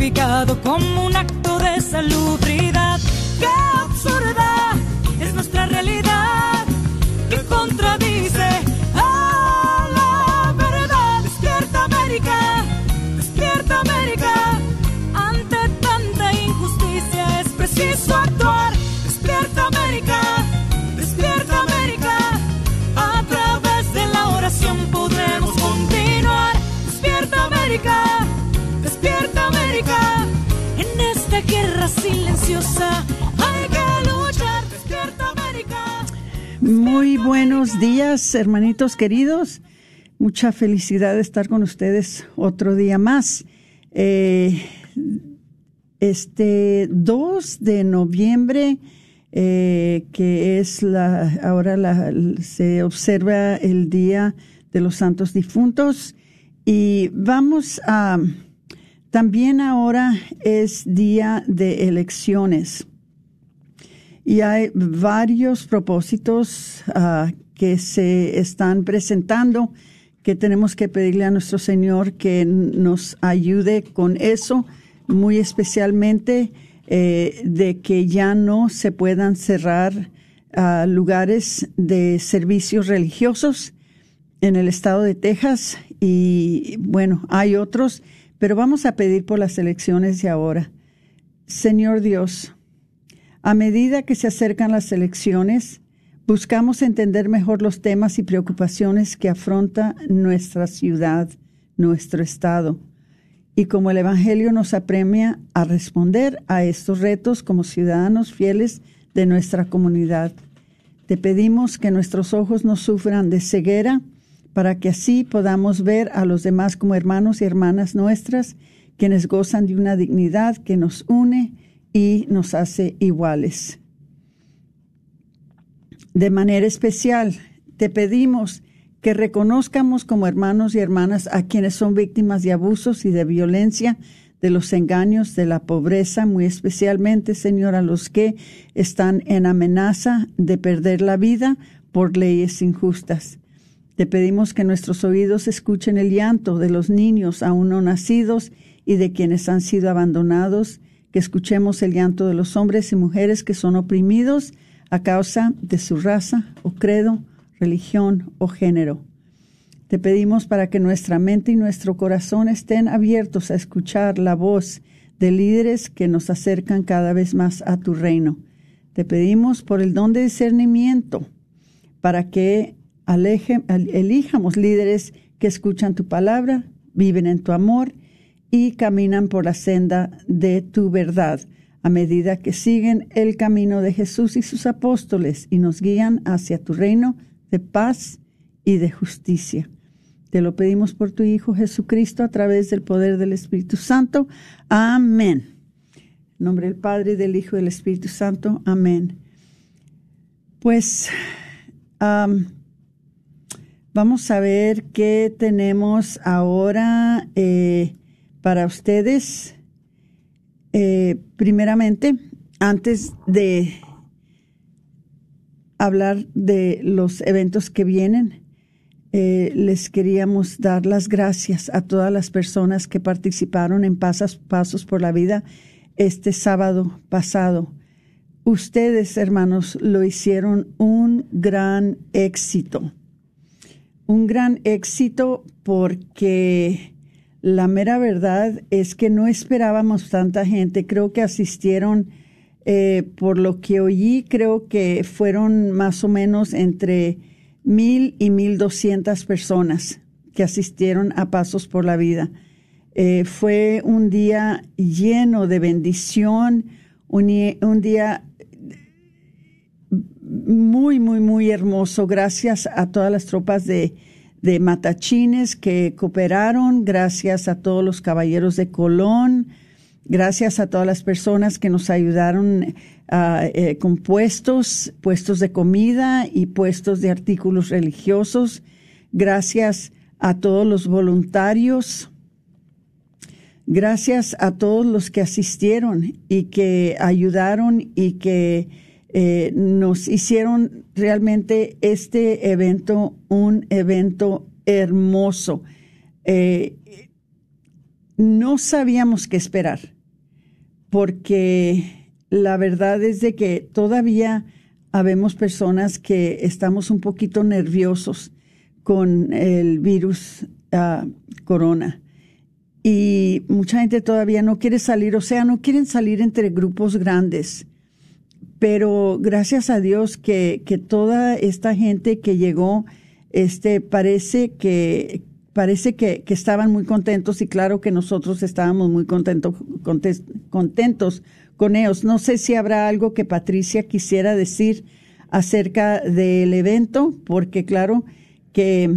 justificado como un acto de salubridad. Hay que luchar. ¡Despierta América! Muy buenos días, hermanitos queridos. Mucha felicidad de estar con ustedes otro día más. Eh, este 2 de noviembre, eh, que es la, ahora la, se observa el Día de los Santos Difuntos. Y vamos a, también ahora es día de elecciones. Y hay varios propósitos ah, que se están presentando que tenemos que pedirle a nuestro Señor que nos ayude con eso, muy especialmente eh, de que ya no se puedan cerrar ah, lugares de servicios religiosos en el estado de Texas y bueno, hay otros, pero vamos a pedir por las elecciones de ahora. Señor Dios, a medida que se acercan las elecciones, buscamos entender mejor los temas y preocupaciones que afronta nuestra ciudad, nuestro estado. Y como el Evangelio nos apremia a responder a estos retos como ciudadanos fieles de nuestra comunidad, te pedimos que nuestros ojos no sufran de ceguera para que así podamos ver a los demás como hermanos y hermanas nuestras, quienes gozan de una dignidad que nos une y nos hace iguales. De manera especial, te pedimos que reconozcamos como hermanos y hermanas a quienes son víctimas de abusos y de violencia, de los engaños, de la pobreza, muy especialmente, Señor, a los que están en amenaza de perder la vida por leyes injustas. Te pedimos que nuestros oídos escuchen el llanto de los niños aún no nacidos y de quienes han sido abandonados, que escuchemos el llanto de los hombres y mujeres que son oprimidos a causa de su raza o credo, religión o género. Te pedimos para que nuestra mente y nuestro corazón estén abiertos a escuchar la voz de líderes que nos acercan cada vez más a tu reino. Te pedimos por el don de discernimiento para que elijamos líderes que escuchan tu palabra, viven en tu amor y caminan por la senda de tu verdad a medida que siguen el camino de Jesús y sus apóstoles y nos guían hacia tu reino de paz y de justicia. Te lo pedimos por tu Hijo Jesucristo a través del poder del Espíritu Santo. Amén. En nombre del Padre, del Hijo y del Espíritu Santo. Amén. Pues vamos a ver qué tenemos ahora eh, para ustedes. Eh, primeramente, antes de hablar de los eventos que vienen, eh, les queríamos dar las gracias a todas las personas que participaron en Pasas, Pasos por la Vida este sábado pasado. Ustedes, hermanos, lo hicieron un gran éxito. Un gran éxito porque la mera verdad es que no esperábamos tanta gente. Creo que asistieron, eh, por lo que oí, creo que fueron más o menos entre mil y mil doscientas personas que asistieron a Pasos por la Vida. Eh, fue un día lleno de bendición, un, día muy, muy, muy hermoso. Gracias a todas las tropas de, de Matachines que cooperaron, gracias a todos los caballeros de Colón, gracias a todas las personas que nos ayudaron ah, eh, con puestos, puestos de comida y puestos de artículos religiosos. Gracias a todos los voluntarios Gracias a todos los que asistieron y que ayudaron y que eh, nos hicieron realmente este evento un evento hermoso. Eh, no sabíamos qué esperar, porque la verdad es de que todavía habemos personas que estamos un poquito nerviosos con el virus ah, corona y mucha gente todavía no quiere salir, o sea, no quieren salir entre grupos grandes. Pero gracias a Dios que, que toda esta gente que llegó, este, parece que, parece que, que, estaban muy contentos y claro que nosotros estábamos muy contentos, contentos con ellos. No sé si habrá algo que Patricia quisiera decir acerca del evento, porque claro que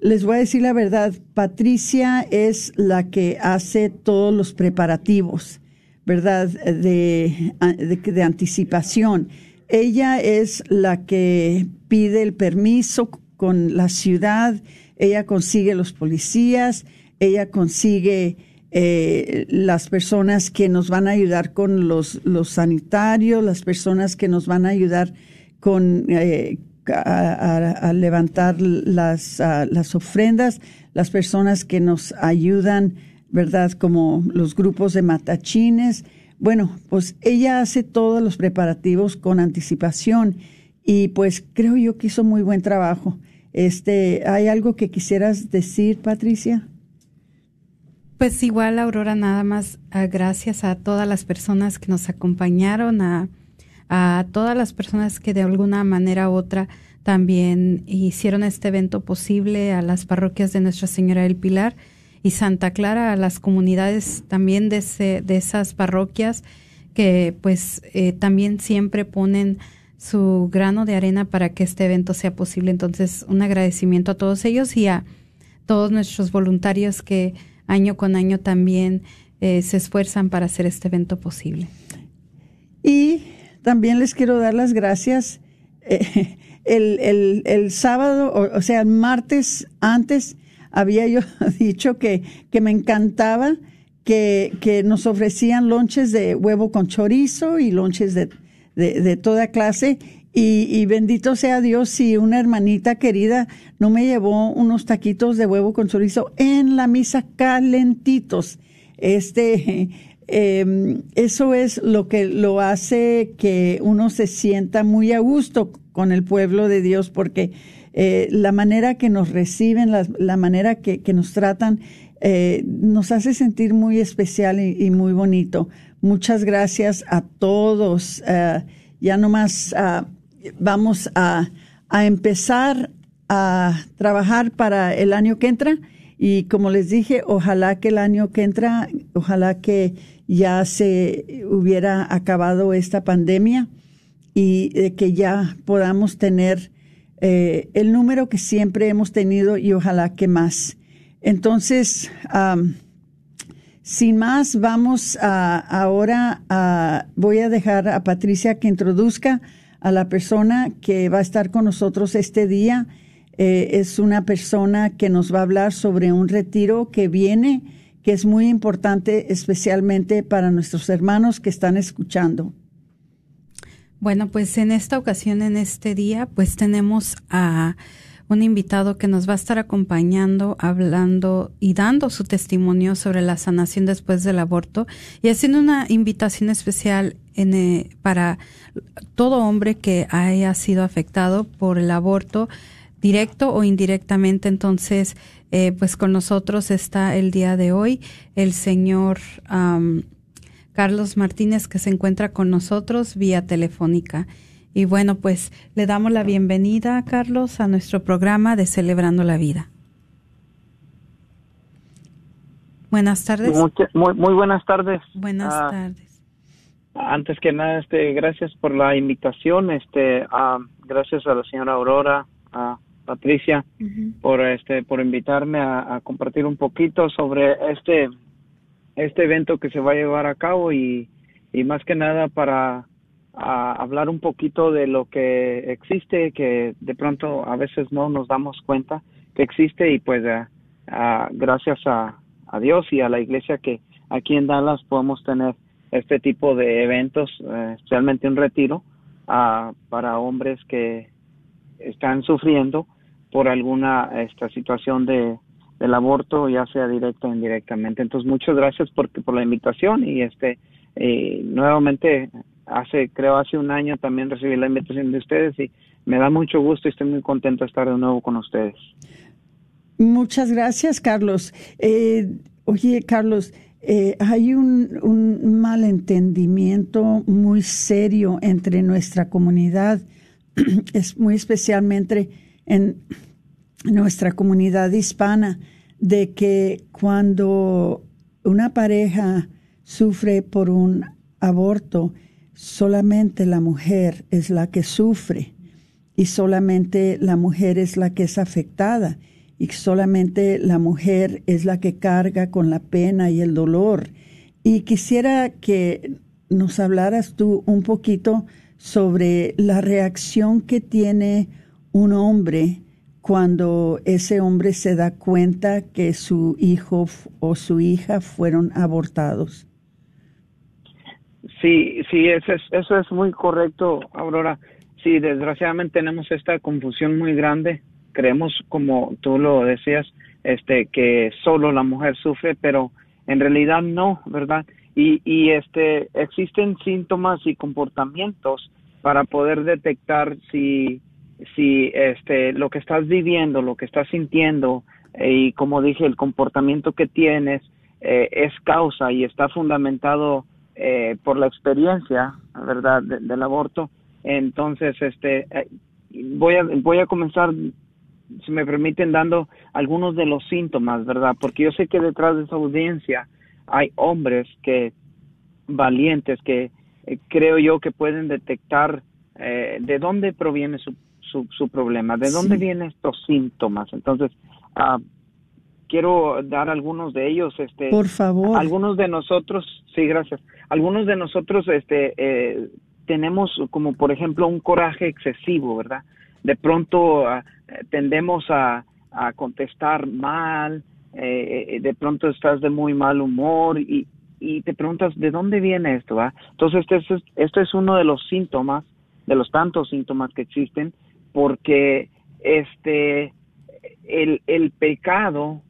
les voy a decir la verdad, Patricia es la que hace todos los preparativos, ¿verdad? De, de, anticipación. Ella es la que pide el permiso con la ciudad, ella consigue los policías, ella consigue eh, las personas que nos van a ayudar con los, los sanitarios, las personas que nos van a ayudar con eh, a, levantar las, las ofrendas, las personas que nos ayudan, ¿verdad? Como los grupos de matachines. Bueno, pues ella hace todos los preparativos con anticipación y pues creo yo que hizo muy buen trabajo. Este, ¿hay algo que quisieras decir, Patricia? Pues igual, Aurora, nada más ah, gracias a todas las personas que nos acompañaron, a a todas las personas que de alguna manera u otra también hicieron este evento posible, a las parroquias de Nuestra Señora del Pilar y Santa Clara, a las comunidades también de, de esas parroquias que pues eh, también siempre ponen su grano de arena para que este evento sea posible. Entonces, un agradecimiento a todos ellos y a todos nuestros voluntarios que año con año también eh, se esfuerzan para hacer este evento posible. Y también les quiero dar las gracias. Eh, el, el, sábado, o, sea, el martes antes, había yo dicho que, que me encantaba que, que, nos ofrecían lonches de huevo con chorizo y lonches de, de, toda clase. Y, bendito sea Dios si una hermanita querida no me llevó unos taquitos de huevo con chorizo en la misa calentitos. Este, eh, eso es lo que lo hace que uno se sienta muy a gusto con el pueblo de Dios, porque eh, la manera que nos reciben, la, manera que, nos tratan, eh, nos hace sentir muy especial y, muy bonito. Muchas gracias a todos. Uh, ya nomás uh, vamos a, a empezar a trabajar para el año que entra. Y como les dije, ojalá que el año que entra, ojalá que ya se hubiera acabado esta pandemia y que ya podamos tener eh, el número que siempre hemos tenido y ojalá que más. Entonces, sin más, vamos a, ahora a, voy a dejar a Patricia que introduzca a la persona que va a estar con nosotros este día. Eh, es una persona que nos va a hablar sobre un retiro que viene que es muy importante especialmente para nuestros hermanos que están escuchando. Bueno, pues en esta ocasión, en este día, pues tenemos a un invitado que nos va a estar acompañando, hablando y dando su testimonio sobre la sanación después del aborto y haciendo una invitación especial en, eh, para todo hombre que haya sido afectado por el aborto directo o indirectamente. Entonces, eh, pues con nosotros está el día de hoy el señor Carlos Martínez que se encuentra con nosotros vía telefónica. Y bueno, pues le damos la bienvenida, Carlos, a nuestro programa de Celebrando la Vida. Buenas tardes. Muy, muy, buenas tardes. Buenas ah, tardes. Antes que nada, este, gracias por la invitación. Este, uh, gracias a la señora Aurora, a Patricia, por este, por invitarme a, compartir un poquito sobre este, este evento que se va a llevar a cabo y, y más que nada para hablar un poquito de lo que existe, que de pronto a veces no nos damos cuenta que existe y pues gracias a, a Dios y a la iglesia que aquí en Dallas podemos tener este tipo de eventos, eh, especialmente un retiro para hombres que están sufriendo por alguna esta situación de del aborto, ya sea directo o indirectamente. Entonces, muchas gracias por, por la invitación y este eh, nuevamente hace creo hace un año también recibí la invitación de ustedes y me da mucho gusto y estoy muy contento de estar de nuevo con ustedes. Muchas gracias, Carlos. Eh, oye, Carlos, eh, hay un, un, malentendimiento muy serio entre nuestra comunidad, es muy especialmente en nuestra comunidad hispana, de que cuando una pareja sufre por un aborto, solamente la mujer es la que sufre y solamente la mujer es la que es afectada y solamente la mujer es la que carga con la pena y el dolor. Y quisiera que nos hablaras tú un poquito sobre la reacción que tiene un hombre cuando ese hombre se da cuenta que su hijo o su hija fueron abortados. Sí, sí, eso es, eso es muy correcto, Aurora. Sí, desgraciadamente tenemos esta confusión muy grande creemos como tú lo decías este que solo la mujer sufre pero en realidad no verdad y, y este existen síntomas y comportamientos para poder detectar si si este lo que estás viviendo lo que estás sintiendo eh, y como dije el comportamiento que tienes eh, es causa y está fundamentado eh, por la experiencia verdad del aborto entonces este voy a voy a comenzar si me permiten, dando algunos de los síntomas, ¿verdad? Porque yo sé que detrás de esa audiencia hay hombres que valientes que eh, creo yo que pueden detectar eh, de dónde proviene su, su, problema, de dónde vienen estos síntomas. Entonces, uh, quiero dar algunos de ellos. Este, Por favor. Algunos de nosotros, sí, gracias. Algunos de nosotros este, eh, tenemos como, por ejemplo, un coraje excesivo, ¿verdad? De pronto tendemos a, contestar mal, eh, eh, de pronto estás de muy mal humor y, y te preguntas de dónde viene esto, ¿va? Entonces este es, este es uno de los síntomas, de los tantos síntomas que existen, porque este el, el pecado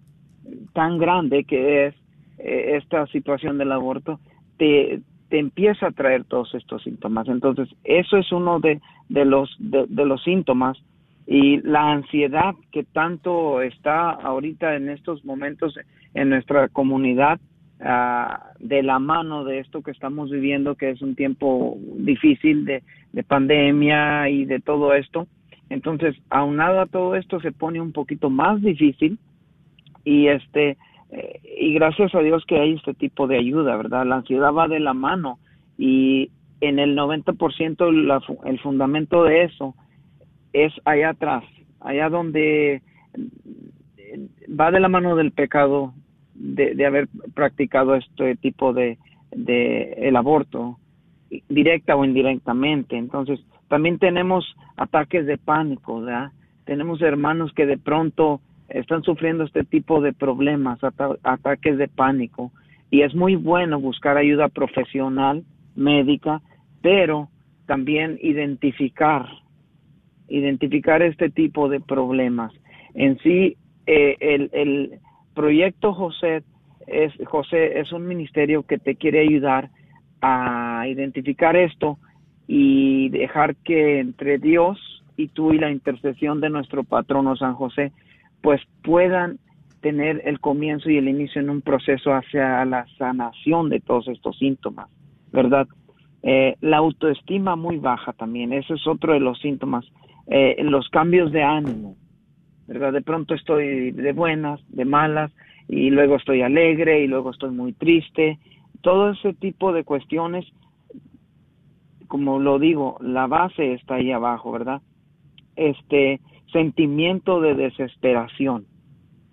tan grande que es eh, esta situación del aborto te, te empieza a traer todos estos síntomas. Entonces, eso es uno de, de los de los síntomas y la ansiedad que tanto está ahorita en estos momentos en nuestra comunidad ah, de la mano de esto que estamos viviendo que es un tiempo difícil de, pandemia y de todo esto entonces aunado a todo esto se pone un poquito más difícil y este eh, y gracias a Dios que hay este tipo de ayuda verdad la ansiedad va de la mano y en el 90% la, el fundamento de eso es allá atrás, allá donde va de la mano del pecado de, haber practicado este tipo de, de el aborto, directa o indirectamente. Entonces, también tenemos ataques de pánico, ¿verdad? Tenemos hermanos que de pronto están sufriendo este tipo de problemas, ataques de pánico, y es muy bueno buscar ayuda profesional, médica, pero también identificar identificar este tipo de problemas. En sí, eh, el, el, proyecto José es, José es un ministerio que te quiere ayudar a identificar esto y dejar que entre Dios y tú y la intercesión de nuestro patrono San José, pues puedan tener el comienzo y el inicio en un proceso hacia la sanación de todos estos síntomas, ¿verdad? Eh, la autoestima muy baja también, ese es otro de los síntomas. Eh, los cambios de ánimo, ¿verdad? De pronto estoy de buenas, de malas, y luego estoy alegre, y luego estoy muy triste. Todo ese tipo de cuestiones, como lo digo, la base está ahí abajo, ¿verdad? Este sentimiento de desesperación,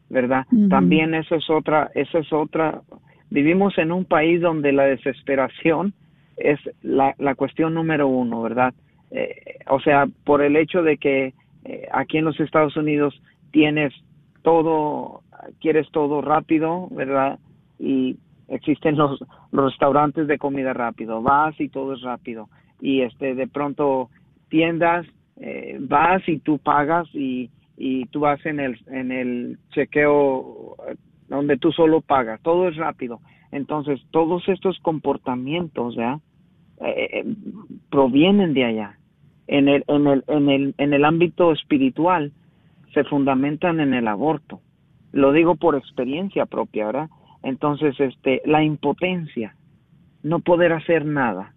¿verdad? También eso es otra, eso es otra. Vivimos en un país donde la desesperación es la, la cuestión número uno, ¿verdad? Eh, o sea, por el hecho de que eh, aquí en los Estados Unidos tienes todo, quieres todo rápido, ¿verdad? Y existen los, los restaurantes de comida rápido, vas y todo es rápido. Y este, de pronto tiendas, eh, vas y tú pagas y, y tú vas en el, en el chequeo donde tú solo pagas, todo es rápido. Entonces, todos estos comportamientos, ¿ya? Eh, eh, provienen de allá. En el, en, el, en, el, en el ámbito espiritual se fundamentan en el aborto. Lo digo por experiencia propia, ¿verdad? Entonces, este, la impotencia, no poder hacer nada.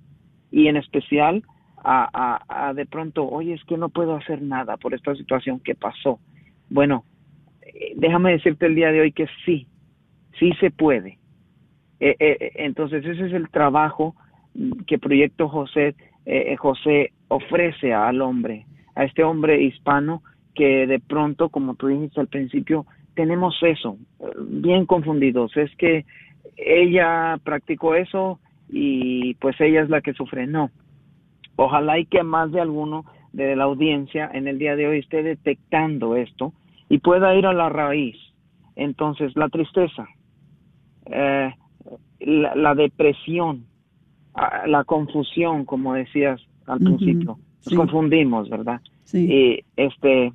Y en especial, a, a, de pronto, oye, es que no puedo hacer nada por esta situación que pasó. Bueno, eh, déjame decirte el día de hoy que sí, sí se puede. entonces, ese es el trabajo que Proyecto José, eh, José ofrece al hombre, a este hombre hispano que de pronto, como tú dijiste al principio, tenemos eso, bien confundidos. Es que ella practicó eso y pues ella es la que sufre. No. Ojalá y que más de alguno de la audiencia en el día de hoy esté detectando esto y pueda ir a la raíz. Entonces, la tristeza, eh, la, depresión, la confusión, como decías al principio. Nos confundimos, ¿verdad? Sí. Y este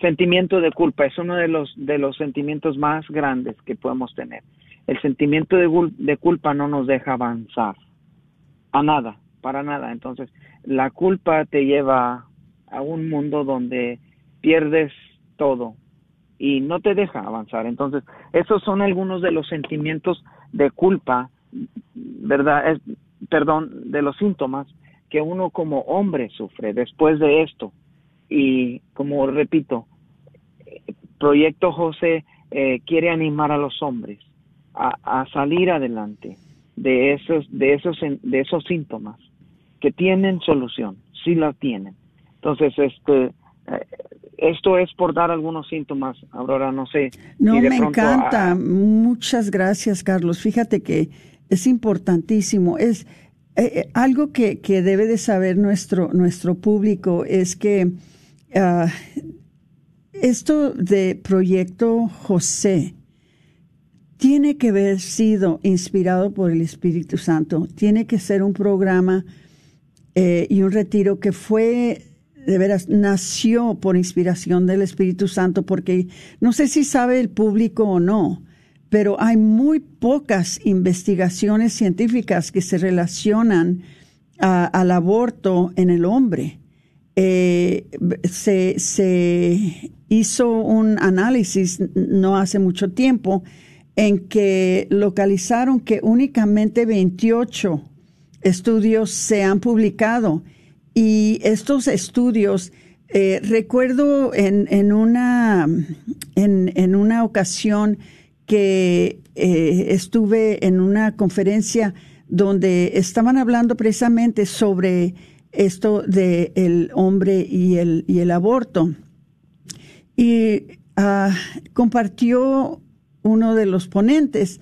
sentimiento de culpa es uno de los de los sentimientos más grandes que podemos tener. El sentimiento de, culpa no nos deja avanzar a nada, para nada. Entonces, la culpa te lleva a un mundo donde pierdes todo y no te deja avanzar. Entonces, esos son algunos de los sentimientos de culpa, ¿verdad? Es, perdón, de los síntomas que uno como hombre sufre después de esto. Y como repito, Proyecto José eh, quiere animar a los hombres a, salir adelante de esos, de esos, de esos síntomas que tienen solución, sí la tienen. Entonces, este, eh, esto es por dar algunos síntomas, Aurora, no sé. No, me encanta. Muchas gracias, Carlos. Fíjate que es importantísimo. Es eh, eh, algo que, que, debe de saber nuestro, nuestro público es que ah, esto de Proyecto José tiene que haber sido inspirado por el Espíritu Santo. Tiene que ser un programa eh, y un retiro que fue de veras nació por inspiración del Espíritu Santo, porque no sé si sabe el público o no, pero hay muy pocas investigaciones científicas que se relacionan al aborto en el hombre. Eh, se, se, hizo un análisis no hace mucho tiempo en que localizaron que únicamente 28 estudios se han publicado y estos estudios eh, recuerdo en, en una en, en una ocasión que eh, estuve en una conferencia donde estaban hablando precisamente sobre esto de el hombre y el, y el aborto. Y ah, compartió uno de los ponentes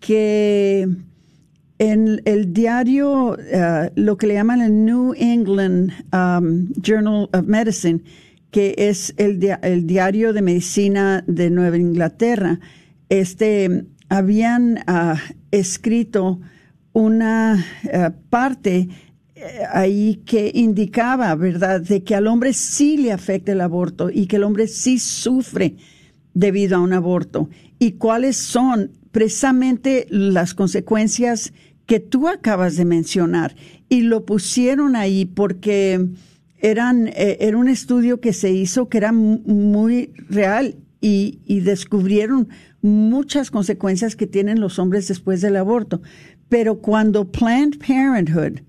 que en el diario, ah, lo que le llaman el New England um, Journal of Medicine, que es el, diario de medicina de Nueva Inglaterra, este, habían ah, escrito una ah, parte eh, ahí que indicaba, ¿verdad?, de que al hombre sí le afecta el aborto y que el hombre sí sufre debido a un aborto. ¿Y cuáles son precisamente las consecuencias que tú acabas de mencionar? Y lo pusieron ahí porque eran, eh, era un estudio que se hizo que era muy real y, y descubrieron muchas consecuencias que tienen los hombres después del aborto. Pero cuando Planned Parenthood,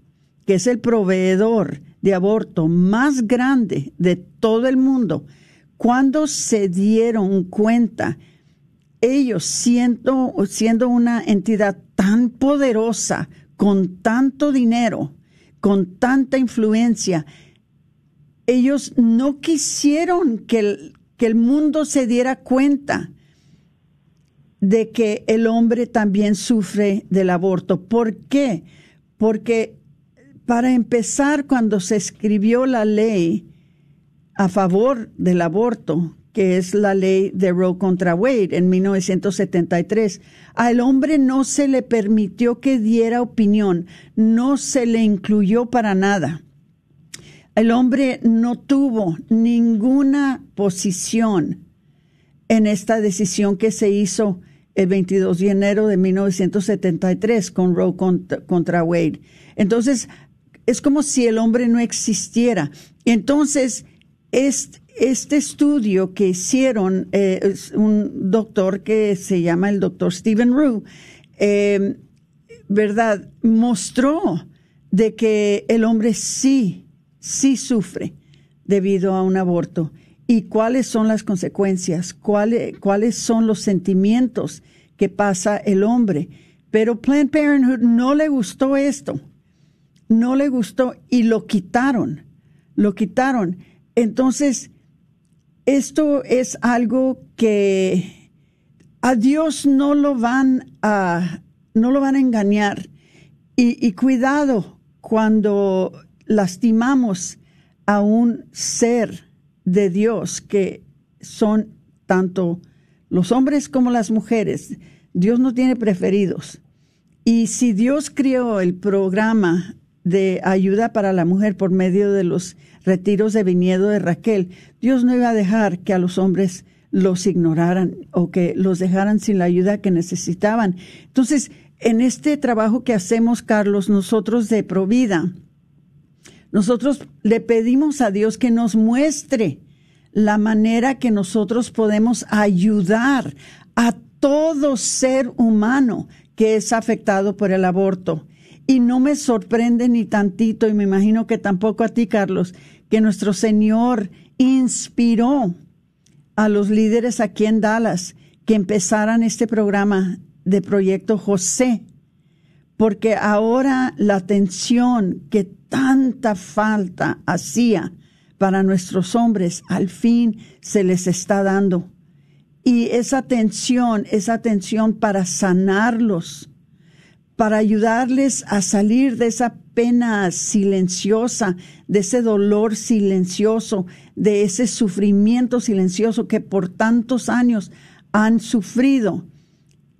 que es el proveedor de aborto más grande de todo el mundo, cuando se dieron cuenta, ellos siendo, siendo una entidad tan poderosa, con tanto dinero, con tanta influencia, ellos no quisieron que el, que el mundo se diera cuenta de que el hombre también sufre del aborto. ¿Por qué? Porque para empezar, cuando se escribió la ley a favor del aborto, que es la ley de Roe contra Wade en 1973, al hombre no se le permitió que diera opinión, no se le incluyó para nada. El hombre no tuvo ninguna posición en esta decisión que se hizo el 22 de enero de 1973 con Roe contra, Wade. Entonces, es como si el hombre no existiera. Entonces, este, este estudio que hicieron eh, un doctor que se llama el doctor Stephen Rue, eh, ¿verdad? Mostró de que el hombre sí, sí sufre debido a un aborto y cuáles son las consecuencias, cuáles, cuáles son los sentimientos que pasa el hombre. Pero Planned Parenthood no le gustó esto no le gustó y lo quitaron, lo quitaron. Entonces, esto es algo que a Dios no lo van a, no lo van a engañar. Y, y cuidado cuando lastimamos a un ser de Dios que son tanto los hombres como las mujeres. Dios no tiene preferidos. Y si Dios creó el programa de ayuda para la mujer por medio de los retiros de viñedo de Raquel, Dios no iba a dejar que a los hombres los ignoraran o que los dejaran sin la ayuda que necesitaban. Entonces, en este trabajo que hacemos, Carlos, nosotros de Provida, nosotros le pedimos a Dios que nos muestre la manera que nosotros podemos ayudar a todo ser humano que es afectado por el aborto. Y no me sorprende ni tantito, y me imagino que tampoco a ti, Carlos, que nuestro Señor inspiró a los líderes aquí en Dallas que empezaran este programa de Proyecto José, porque ahora la atención que tanta falta hacía para nuestros hombres, al fin se les está dando. Y esa atención, esa atención para sanarlos, para ayudarles a salir de esa pena silenciosa, de ese dolor silencioso, de ese sufrimiento silencioso que por tantos años han sufrido,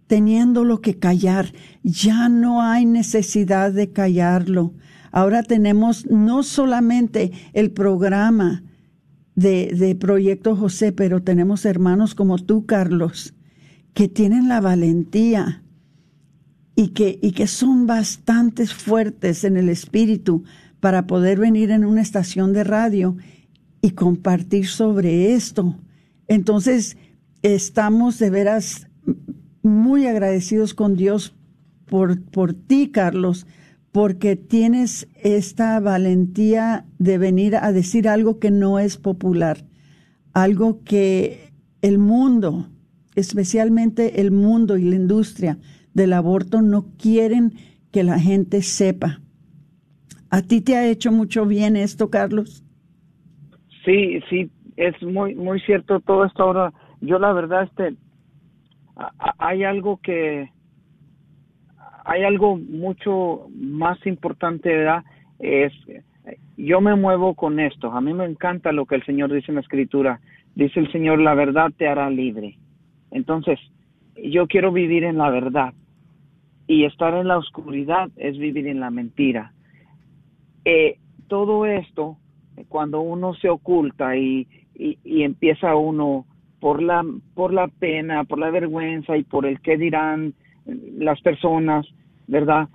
teniéndolo que callar. Ya no hay necesidad de callarlo. Ahora tenemos no solamente el programa de, de Proyecto José, pero tenemos hermanos como tú, Carlos, que tienen la valentía y que, y que son bastante fuertes en el espíritu para poder venir en una estación de radio y compartir sobre esto. Entonces, estamos de veras muy agradecidos con Dios por, por ti, Carlos, porque tienes esta valentía de venir a decir algo que no es popular, algo que el mundo, especialmente el mundo y la industria, del aborto no quieren que la gente sepa. ¿A ti te ha hecho mucho bien esto, Carlos? Sí, sí, es muy muy cierto todo esto ahora. Yo la verdad este hay algo que hay algo mucho más importante, ¿verdad? Es yo me muevo con esto. A mí me encanta lo que el Señor dice en la escritura. Dice el Señor, la verdad te hará libre. Entonces, yo quiero vivir en la verdad y estar en la oscuridad es vivir en la mentira. Eh, todo esto, cuando uno se oculta y, y, empieza uno por la, por la pena, por la vergüenza y por el qué dirán las personas, ¿verdad?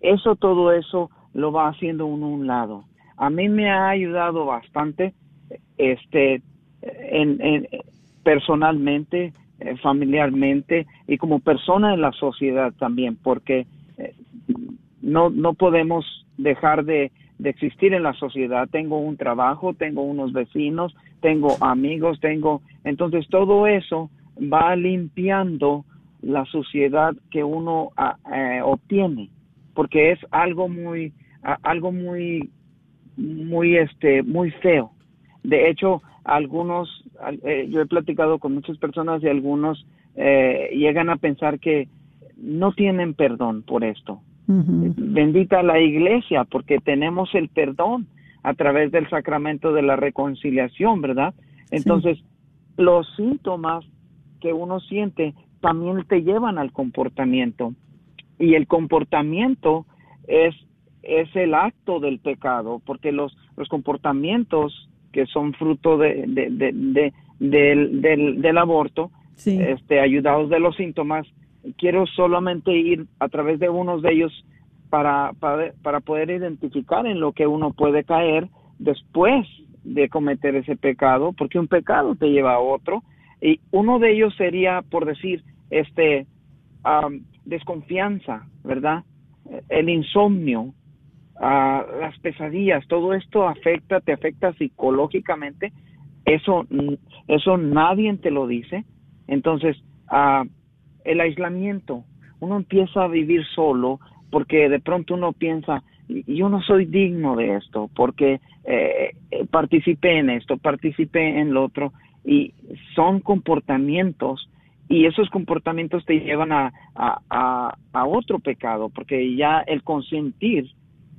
Eso, todo eso lo va haciendo uno a un lado. a mí me ha ayudado bastante, este, en, personalmente, eh, familiarmente y como persona en la sociedad también, porque eh, no, no podemos dejar de, de existir en la sociedad. Tengo un trabajo, tengo unos vecinos, tengo amigos, tengo... Entonces todo eso va limpiando la suciedad que uno eh, obtiene, porque es algo muy, algo muy, muy, este, muy feo. De hecho, algunos, eh, yo he platicado con muchas personas y algunos eh, llegan a pensar que no tienen perdón por esto. Bendita la iglesia, porque tenemos el perdón a través del sacramento de la reconciliación, ¿verdad? Entonces, los síntomas que uno siente también te llevan al comportamiento. Y el comportamiento es, es el acto del pecado, porque los, los comportamientos que son fruto de, de, del, del, del, aborto, este, ayudados de los síntomas, quiero solamente ir a través de unos de ellos para, para, para poder identificar en lo que uno puede caer después de cometer ese pecado, porque un pecado te lleva a otro, y uno de ellos sería, por decir, este, desconfianza, ¿verdad? El insomnio, uh, las pesadillas, todo esto afecta, te afecta psicológicamente, eso, eso nadie te lo dice. Entonces, uh, el aislamiento, uno empieza a vivir solo porque de pronto uno piensa, yo no soy digno de esto, porque eh, participé en esto, participé en lo otro, y son comportamientos y esos comportamientos te llevan a, a, a, otro pecado, porque ya el consentir,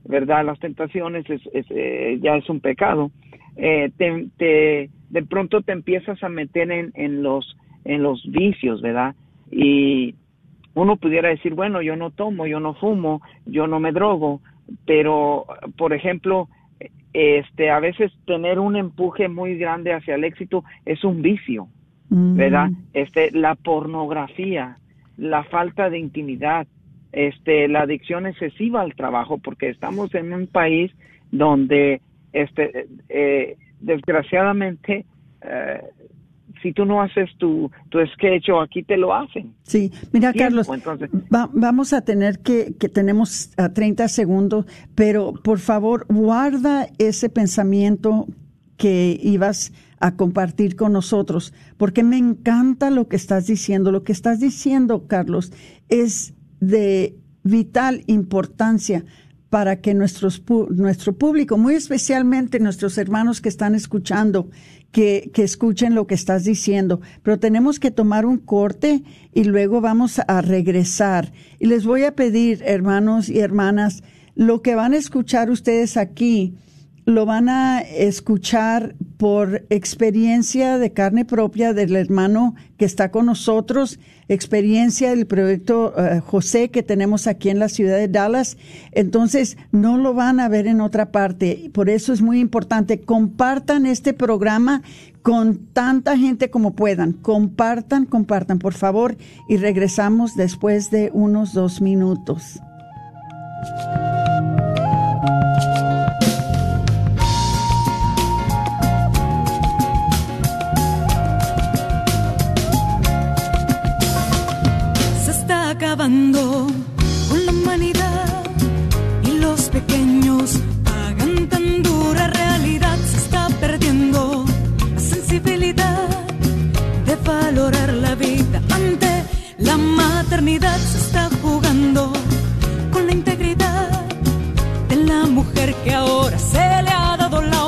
¿verdad? Las tentaciones es, eh, ya es un pecado. Eh, te, de pronto te empiezas a meter en, en, los, en los vicios, ¿verdad? Y uno pudiera decir, bueno, yo no tomo, yo no fumo, yo no me drogo, pero, por ejemplo, este, a veces tener un empuje muy grande hacia el éxito es un vicio, mm. ¿verdad? Este, la pornografía, la falta de intimidad, este, la adicción excesiva al trabajo, porque estamos en un país donde, este, eh, desgraciadamente, eh, si tú no haces tu, tu sketch o aquí te lo hacen. Sí, mira Carlos, vamos a tener que, que tenemos a 30 segundos, pero por favor guarda ese pensamiento que ibas a compartir con nosotros, porque me encanta lo que estás diciendo. Lo que estás diciendo, Carlos, es de vital importancia para que nuestros, nuestro público, muy especialmente nuestros hermanos que están escuchando, que, que, escuchen lo que estás diciendo. Pero tenemos que tomar un corte y luego vamos a regresar. Y les voy a pedir, hermanos y hermanas, lo que van a escuchar ustedes aquí lo van a escuchar por experiencia de carne propia del hermano que está con nosotros, experiencia del proyecto eh, José que tenemos aquí en la ciudad de Dallas. Entonces, no lo van a ver en otra parte. Por eso es muy importante. Compartan este programa con tanta gente como puedan. Compartan, compartan, por favor. Y regresamos después de unos dos minutos. Con la humanidad y los pequeños pagan tan dura realidad. Se está perdiendo la sensibilidad de valorar la vida ante la maternidad. Se está jugando con la integridad de la mujer que ahora se le ha dado la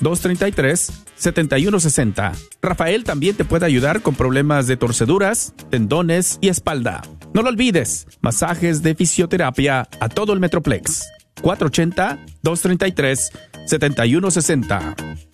233-7160. Rafael también te puede ayudar con problemas de torceduras, tendones y espalda. No lo olvides, masajes de fisioterapia a todo el Metroplex. 480-233-7160.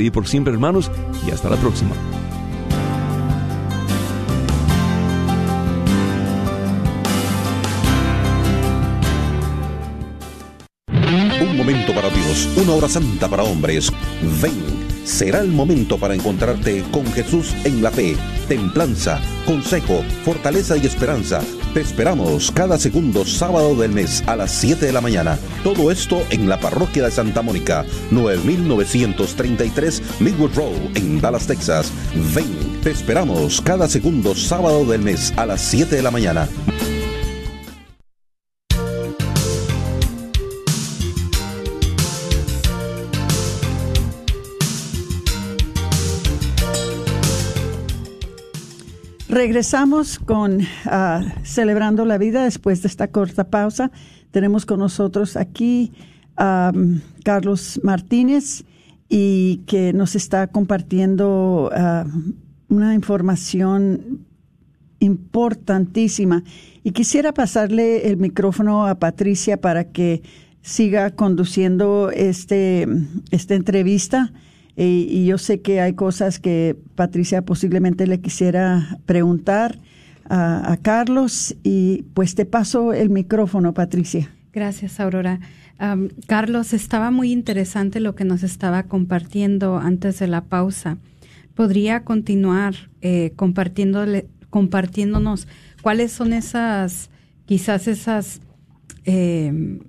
día por siempre, hermanos, y hasta la próxima. Un momento para Dios, una hora santa para hombres. Ven será el momento para encontrarte con Jesús en la fe, templanza, consejo, fortaleza y esperanza. Te esperamos cada segundo sábado del mes a las 7 de la mañana. Todo esto en la parroquia de Santa Mónica, 9933 Midwood Road en Dallas, Texas. Ven, te esperamos cada segundo sábado del mes a las 7 de la mañana. Regresamos con ah, Celebrando la Vida después de esta corta pausa. Tenemos con nosotros aquí a Carlos Martínez y que nos está compartiendo ah, una información importantísima. Y quisiera pasarle el micrófono a Patricia para que siga conduciendo este, esta entrevista y yo sé que hay cosas que Patricia posiblemente le quisiera preguntar a, Carlos y pues te paso el micrófono, Patricia. Gracias, Aurora. Carlos, estaba muy interesante lo que nos estaba compartiendo antes de la pausa. ¿Podría continuar eh, compartiéndole, compartiéndonos cuáles son esas, quizás esas eh,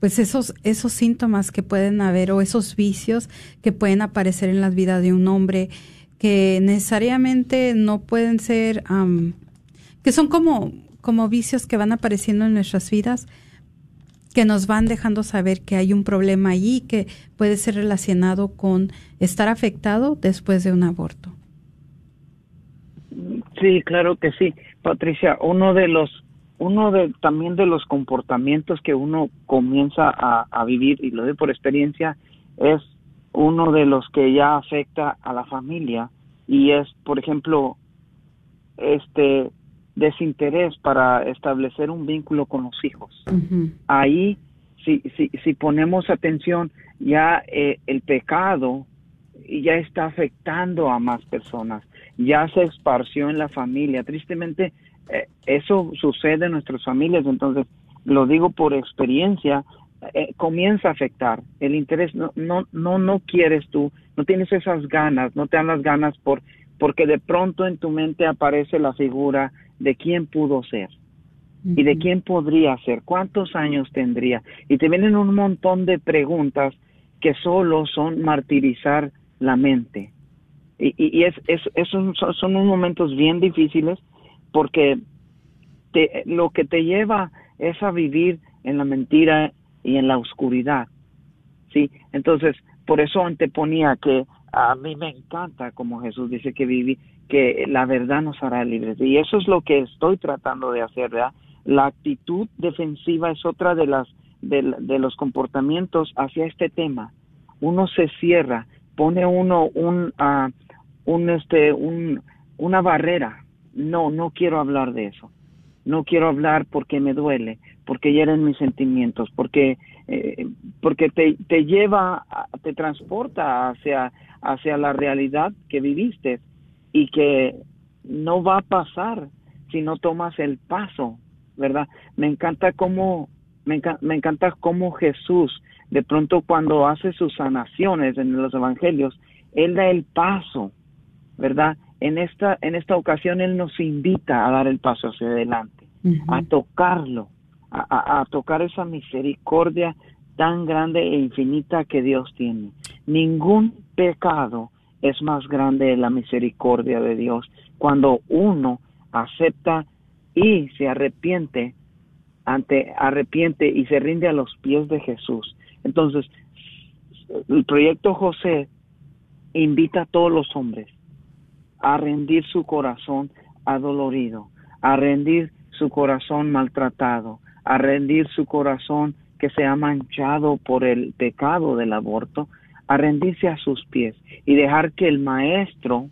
pues esos, esos síntomas que pueden haber o esos vicios que pueden aparecer en la vida de un hombre que necesariamente no pueden ser, que son como, como vicios que van apareciendo en nuestras vidas, que nos van dejando saber que hay un problema allí que puede ser relacionado con estar afectado después de un aborto. Sí, claro que sí. Patricia, uno de los uno de también de los comportamientos que uno comienza a, vivir y lo doy por experiencia es uno de los que ya afecta a la familia y es por ejemplo este desinterés para establecer un vínculo con los hijos. Ahí si, si si ponemos atención ya eh, el pecado ya está afectando a más personas ya se esparció en la familia. Tristemente eh, eso sucede en nuestras familias, entonces lo digo por experiencia, eh, comienza a afectar. El interés, no, no, no, no quieres tú, no tienes esas ganas, no te dan las ganas por, porque de pronto en tu mente aparece la figura de quién pudo ser y de quién podría ser, cuántos años tendría, y te vienen un montón de preguntas que solo son martirizar la mente. Y, y, es, es, son, son unos momentos bien difíciles porque te, lo que te lleva es a vivir en la mentira y en la oscuridad. ¿sí? Entonces, por eso anteponía que a mí me encanta, como Jesús dice que viví, que la verdad nos hará libres. Y eso es lo que estoy tratando de hacer, ¿verdad? La actitud defensiva es otra de las de, los comportamientos hacia este tema. Uno se cierra, pone uno un, uh, un este un, una barrera no, no quiero hablar de eso. No quiero hablar porque me duele, porque hieren mis sentimientos, porque, eh, porque te, te lleva, te transporta hacia, hacia la realidad que viviste y que no va a pasar si no tomas el paso, ¿verdad? Me encanta cómo, me, me encanta cómo Jesús, de pronto cuando hace sus sanaciones en los evangelios, Él da el paso ¿verdad? En esta, en esta ocasión Él nos invita a dar el paso hacia adelante, a tocarlo, a, a, tocar esa misericordia tan grande e infinita que Dios tiene. Ningún pecado es más grande de la misericordia de Dios cuando uno acepta y se arrepiente ante arrepiente y se rinde a los pies de Jesús. Entonces, el proyecto José invita a todos los hombres a rendir su corazón adolorido, a rendir su corazón maltratado, a rendir su corazón que se ha manchado por el pecado del aborto, a rendirse a sus pies y dejar que el maestro,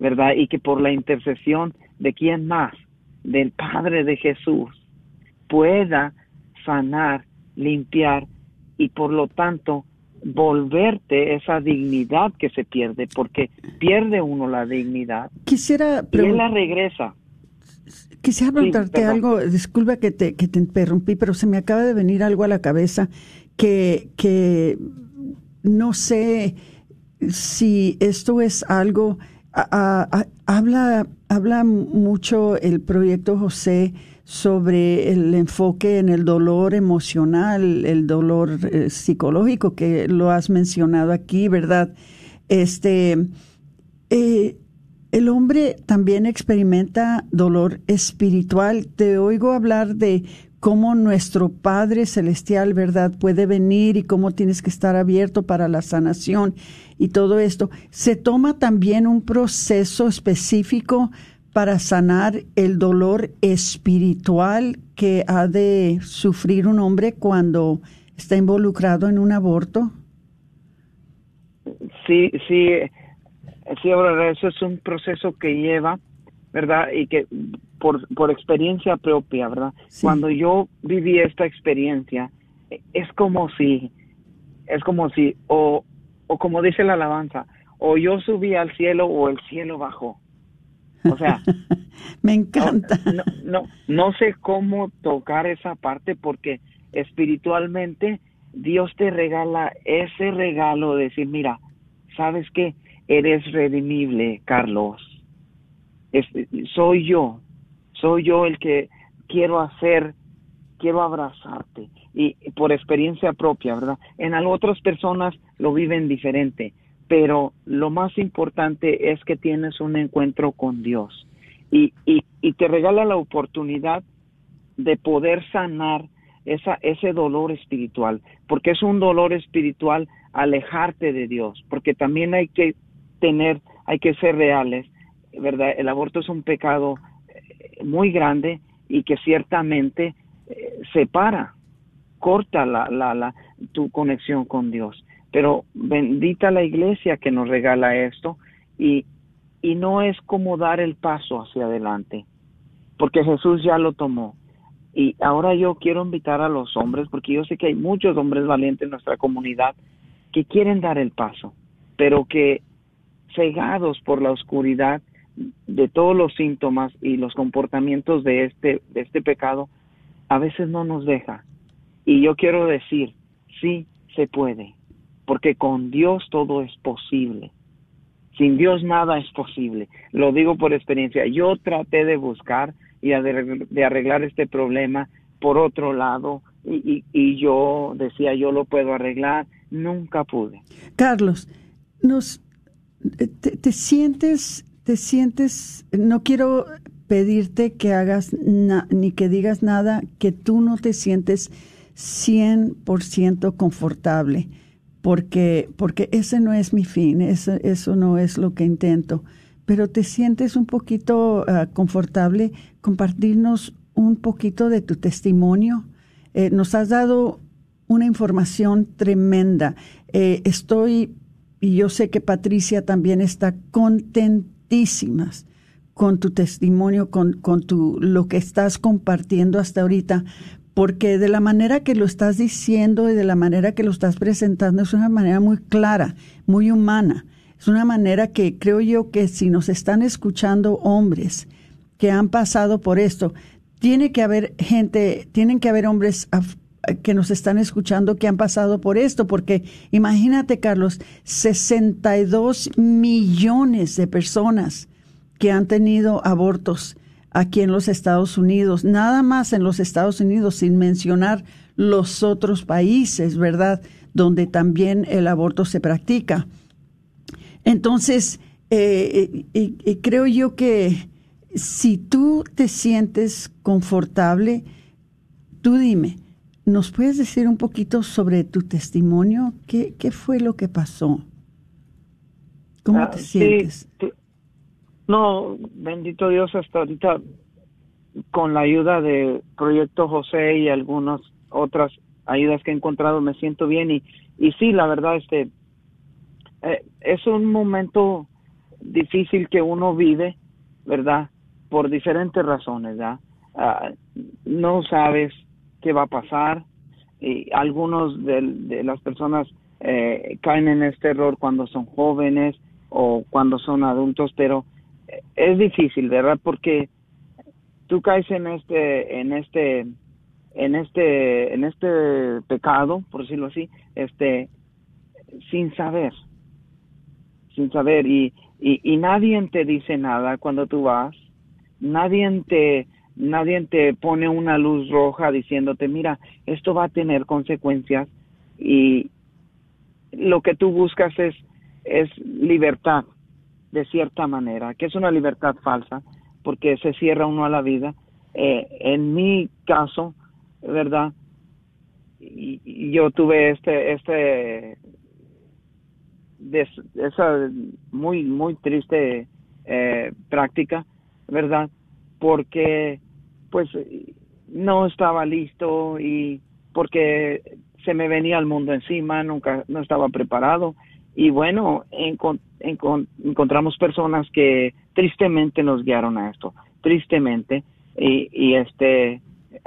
¿verdad? Y que por la intercesión de quién más, del Padre de Jesús, pueda sanar, limpiar y por lo tanto volverte esa dignidad que se pierde, porque pierde uno la dignidad. Quisiera y él la regresa. Quisiera preguntarte algo, disculpa que te, que te interrumpí, pero se me acaba de venir algo a la cabeza que, que no sé si esto es algo, habla, habla mucho el proyecto José sobre el enfoque en el dolor emocional, el dolor eh, psicológico que lo has mencionado aquí, ¿verdad? Este, eh, el hombre también experimenta dolor espiritual. Te oigo hablar de cómo nuestro Padre Celestial, ¿verdad?, puede venir y cómo tienes que estar abierto para la sanación y todo esto. Se toma también un proceso específico para sanar el dolor espiritual que ha de sufrir un hombre cuando está involucrado en un aborto? Sí, sí, sí, ahora eso es un proceso que lleva, ¿verdad? Y que por, por experiencia propia, ¿verdad? Cuando yo viví esta experiencia, es como si, es como si, o, o como dice la alabanza, o yo subí al cielo o el cielo bajó. O sea, me encanta. No, no, no, sé cómo tocar esa parte porque espiritualmente Dios te regala ese regalo de decir, mira, ¿sabes qué? Eres redimible, Carlos. soy yo, soy yo el que quiero hacer, quiero abrazarte. Y por experiencia propia, ¿verdad? En otras personas lo viven diferente pero lo más importante es que tienes un encuentro con Dios y, te regala la oportunidad de poder sanar esa, ese dolor espiritual, porque es un dolor espiritual alejarte de Dios, porque también hay que tener, hay que ser reales, ¿verdad? El aborto es un pecado eh, muy grande y que ciertamente eh, separa, corta la, la, la, tu conexión con Dios. Pero bendita la iglesia que nos regala esto y, y no es como dar el paso hacia adelante, porque Jesús ya lo tomó. Y ahora yo quiero invitar a los hombres, porque yo sé que hay muchos hombres valientes en nuestra comunidad que quieren dar el paso, pero que cegados por la oscuridad de todos los síntomas y los comportamientos de este, de este pecado, a veces no nos deja. Y yo quiero decir, sí se puede porque con Dios todo es posible. Sin Dios nada es posible. Lo digo por experiencia. Yo traté de buscar y de arreglar este problema por otro lado y, yo decía yo lo puedo arreglar. Nunca pude. Carlos, nos eh, te, sientes, te sientes, no quiero pedirte que hagas ni que digas nada que tú no te sientes 100% confortable porque, porque ese no es mi fin, eso, eso no es lo que intento. Pero te sientes un poquito ah, confortable compartirnos un poquito de tu testimonio. Eh, nos has dado una información tremenda. Eh, estoy, y yo sé que Patricia también está contentísima con tu testimonio, con, con tu, lo que estás compartiendo hasta ahorita, porque de la manera que lo estás diciendo y de la manera que lo estás presentando es una manera muy clara, muy humana. Es una manera que creo yo que si nos están escuchando hombres que han pasado por esto, tiene que haber gente, tienen que haber hombres que nos están escuchando que han pasado por esto, porque imagínate, Carlos, 62 millones de personas que han tenido abortos aquí en los Estados Unidos, nada más en los Estados Unidos, sin mencionar los otros países, ¿verdad? Donde también el aborto se practica. Entonces, eh, creo yo que si tú te sientes confortable, tú dime, ¿nos puedes decir un poquito sobre tu testimonio? ¿Qué, qué fue lo que pasó? ¿Cómo Ah, te sí, sientes? No, bendito Dios, hasta ahorita con la ayuda de Proyecto José y algunas otras ayudas que he encontrado me siento bien y, y sí, la verdad, este, eh, es un momento difícil que uno vive, ¿verdad? Por diferentes razones, ¿verdad? Ah, no sabes qué va a pasar y algunos de, las personas eh, caen en este error cuando son jóvenes o cuando son adultos, pero es difícil, ¿verdad? Porque tú caes en este, en este, en este, en este pecado, por decirlo así, este, sin saber, sin saber. Y, y, y nadie te dice nada cuando tú vas, nadie te, nadie te pone una luz roja diciéndote, mira, esto va a tener consecuencias y lo que tú buscas es, es libertad, de cierta manera, que es una libertad falsa, porque se cierra uno a la vida. Eh, en mi caso, ¿verdad? Y, yo tuve este, este, esa muy, muy triste eh, práctica, ¿verdad? Porque, pues, no estaba listo y porque se me venía el mundo encima, nunca, no estaba preparado. Y bueno, encon- encon- encontramos personas que tristemente nos guiaron a esto, tristemente. Y, y este,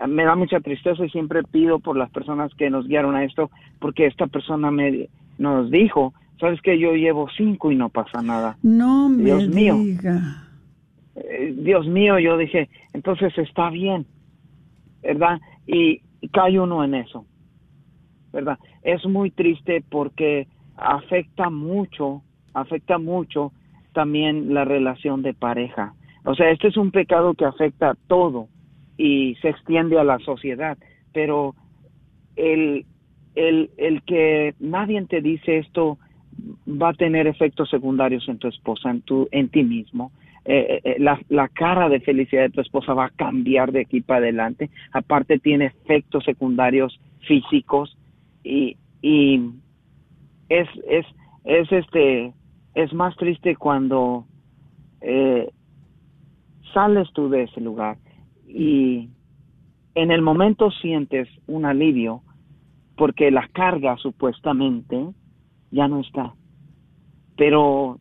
me da mucha tristeza y siempre pido por las personas que nos guiaron a esto, porque esta persona me nos dijo, sabes que yo llevo cinco y no pasa nada. No me Dios mío. diga. Eh, Dios mío, yo dije, entonces está bien, ¿verdad? Y, y cae uno en eso, ¿verdad? Es muy triste porque afecta mucho, afecta mucho también la relación de pareja. O sea, este es un pecado que afecta a todo y se extiende a la sociedad, pero el, el, el que nadie te dice esto va a tener efectos secundarios en tu esposa, en, tu, en ti mismo. Eh, eh, la, la cara de felicidad de tu esposa va a cambiar de aquí para adelante. Aparte tiene efectos secundarios físicos y, y es, es, es este, es más triste cuando eh, sales tú de ese lugar y en el momento sientes un alivio porque la carga supuestamente ya no está. Pero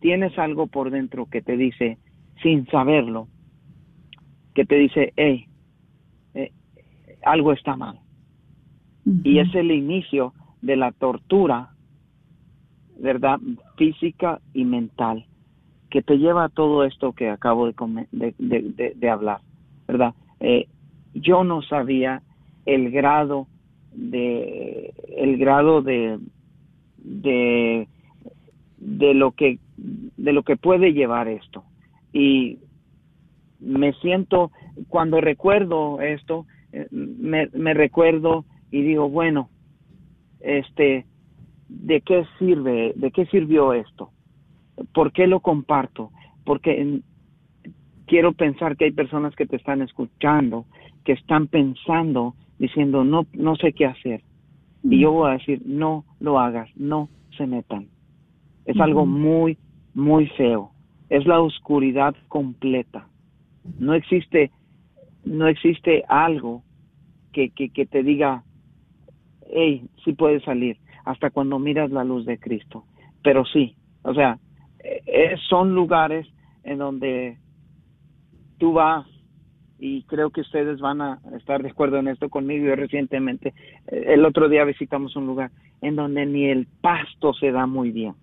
tienes algo por dentro que te dice, sin saberlo, que te dice, hey, eh, algo está mal. Y es el inicio de la tortura, ¿verdad? Física y mental, que te lleva a todo esto que acabo de, de hablar, ¿verdad? Eh, yo no sabía el grado de el grado de de de lo que de lo que puede llevar esto y me siento cuando recuerdo esto eh, me, me recuerdo y digo bueno este de qué sirve de qué sirvió esto por qué lo comparto porque en- quiero pensar que hay personas que te están escuchando que están pensando diciendo no no sé qué hacer y yo voy a decir no lo hagas no se metan es algo muy muy feo. Es la oscuridad completa. No existe no existe algo que, que, que te diga hey sí puedes salir hasta cuando miras la luz de Cristo pero sí o sea eh, eh, son lugares en donde tú vas y creo que ustedes van a estar de acuerdo en esto conmigo. Yo recientemente, eh, el otro día visitamos un lugar en donde ni el pasto se da muy bien